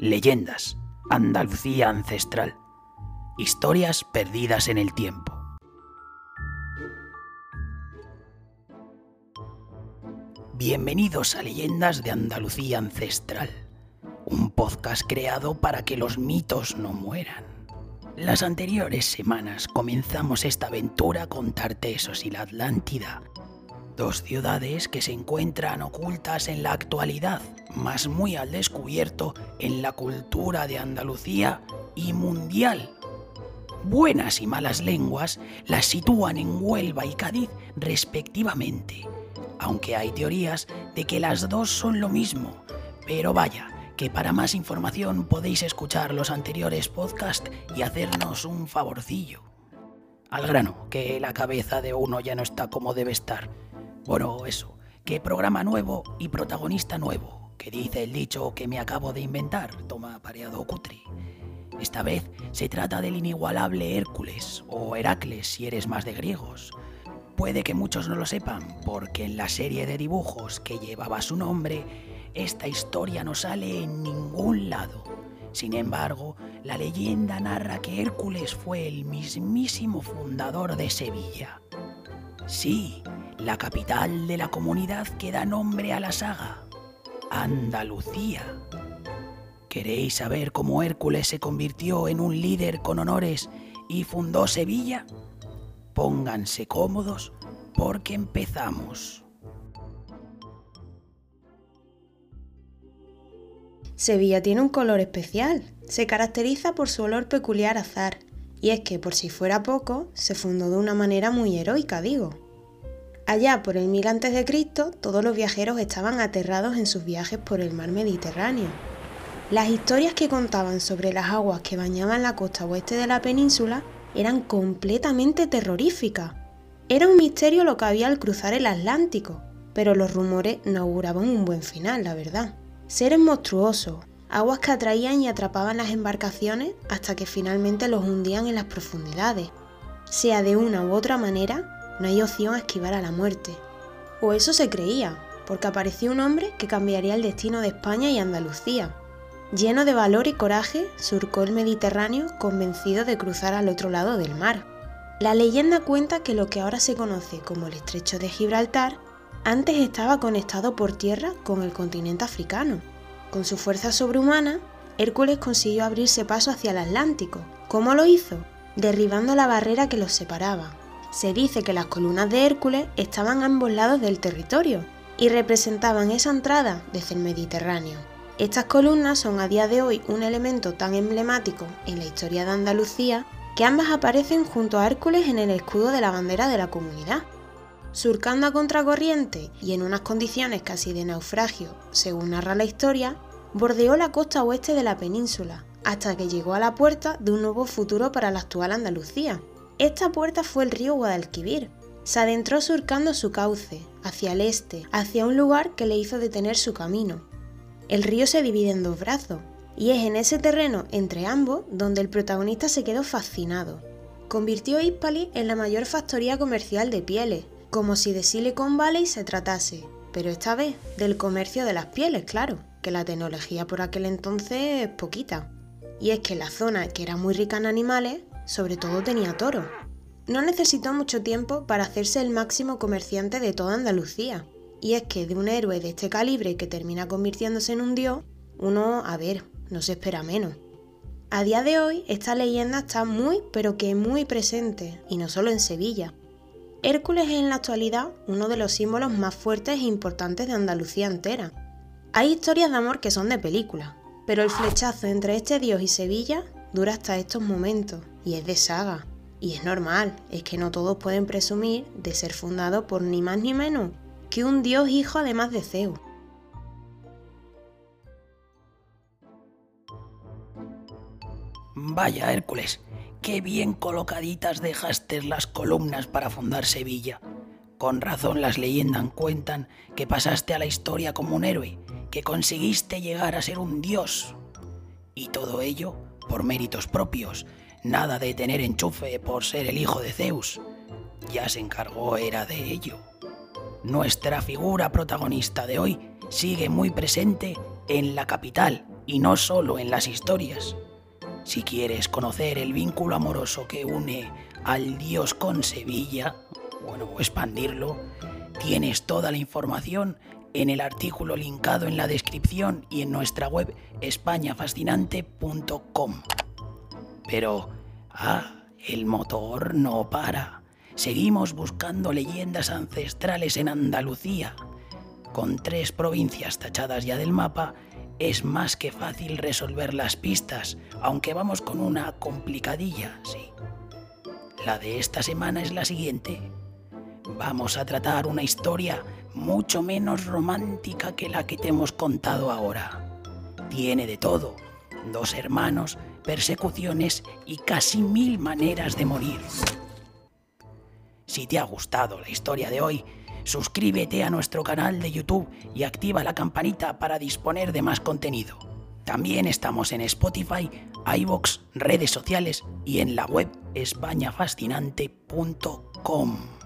Leyendas, Andalucía ancestral, historias perdidas en el tiempo. Bienvenidos a Leyendas de Andalucía ancestral, un podcast creado para que los mitos no mueran. Las anteriores semanas comenzamos esta aventura con Tartesos y la Atlántida, dos ciudades que se encuentran ocultas en la actualidad, más muy al descubierto en la cultura de Andalucía y mundial. Buenas y malas lenguas las sitúan en Huelva y Cádiz respectivamente, aunque hay teorías de que las dos son lo mismo, pero vaya, que para más información podéis escuchar los anteriores podcasts y hacernos un favorcillo. Al grano, que la cabeza de uno ya no está como debe estar bueno, eso, que programa nuevo y protagonista nuevo, que dice el dicho que me acabo de inventar, toma pareado cutri. Esta vez se trata del inigualable Hércules, o Heracles si eres más de griegos. Puede que muchos no lo sepan, porque en la serie de dibujos que llevaba su nombre, esta historia no sale en ningún lado. Sin embargo, la leyenda narra que Hércules fue el mismísimo fundador de Sevilla. Sí, la capital de la comunidad que da nombre a la saga, Andalucía. ¿Queréis saber cómo Hércules se convirtió en un líder con honores y fundó Sevilla? Pónganse cómodos porque empezamos. Sevilla tiene un color especial. Se caracteriza por su olor peculiar azar. Y es que, por si fuera poco, se fundó de una manera muy heroica, digo. Allá por el 1000 a.C., todos los viajeros estaban aterrados en sus viajes por el mar Mediterráneo. Las historias que contaban sobre las aguas que bañaban la costa oeste de la península eran completamente terroríficas. Era un misterio lo que había al cruzar el Atlántico, pero los rumores no auguraban un buen final, la verdad. Seres monstruosos, aguas que atraían y atrapaban las embarcaciones hasta que finalmente los hundían en las profundidades. Sea de una u otra manera, no hay opción a esquivar a la muerte. O eso se creía, porque apareció un hombre que cambiaría el destino de España y Andalucía. Lleno de valor y coraje, surcó el Mediterráneo convencido de cruzar al otro lado del mar. La leyenda cuenta que lo que ahora se conoce como el estrecho de Gibraltar antes estaba conectado por tierra con el continente africano. Con su fuerza sobrehumana, Hércules consiguió abrirse paso hacia el Atlántico. ¿Cómo lo hizo? Derribando la barrera que los separaba, se dice que las columnas de Hércules estaban a ambos lados del territorio y representaban esa entrada desde el Mediterráneo. Estas columnas son a día de hoy un elemento tan emblemático en la historia de Andalucía que ambas aparecen junto a Hércules en el escudo de la bandera de la comunidad. Surcando a contracorriente y en unas condiciones casi de naufragio, según narra la historia, bordeó la costa oeste de la península, hasta que llegó a la puerta de un nuevo futuro para la actual Andalucía, esta puerta fue el río Guadalquivir. Se adentró surcando su cauce, hacia el este, hacia un lugar que le hizo detener su camino. El río se divide en dos brazos, y es en ese terreno entre ambos donde el protagonista se quedó fascinado. Convirtió Hispali en la mayor factoría comercial de pieles, como si de Silicon Valley se tratase, pero esta vez del comercio de las pieles, claro, que la tecnología por aquel entonces es poquita. Y es que la zona, que era muy rica en animales, sobre todo tenía toro. No necesitó mucho tiempo para hacerse el máximo comerciante de toda Andalucía. Y es que de un héroe de este calibre que termina convirtiéndose en un dios, uno, a ver, no se espera menos. A día de hoy, esta leyenda está muy, pero que muy presente, y no solo en Sevilla. Hércules es en la actualidad uno de los símbolos más fuertes e importantes de Andalucía entera. Hay historias de amor que son de película, pero el flechazo entre este dios y Sevilla dura hasta estos momentos y es de saga. Y es normal, es que no todos pueden presumir de ser fundado por ni más ni menos que un dios hijo además de Zeus. Vaya Hércules, qué bien colocaditas dejaste las columnas para fundar Sevilla. Con razón las leyendas cuentan que pasaste a la historia como un héroe, que conseguiste llegar a ser un dios. Y todo ello por méritos propios, nada de tener enchufe por ser el hijo de Zeus. Ya se encargó era de ello. Nuestra figura protagonista de hoy sigue muy presente en la capital, y no solo en las historias. Si quieres conocer el vínculo amoroso que une al dios con Sevilla, bueno, expandirlo, tienes toda la información en el artículo linkado en la descripción y en nuestra web españafascinante.com. Pero, ah, el motor no para. Seguimos buscando leyendas ancestrales en Andalucía. Con tres provincias tachadas ya del mapa, es más que fácil resolver las pistas, aunque vamos con una complicadilla, sí. La de esta semana es la siguiente. Vamos a tratar una historia mucho menos romántica que la que te hemos contado ahora. Tiene de todo. Dos hermanos, persecuciones y casi mil maneras de morir. Si te ha gustado la historia de hoy, suscríbete a nuestro canal de YouTube y activa la campanita para disponer de más contenido. También estamos en Spotify, iVoox, redes sociales y en la web españafascinante.com.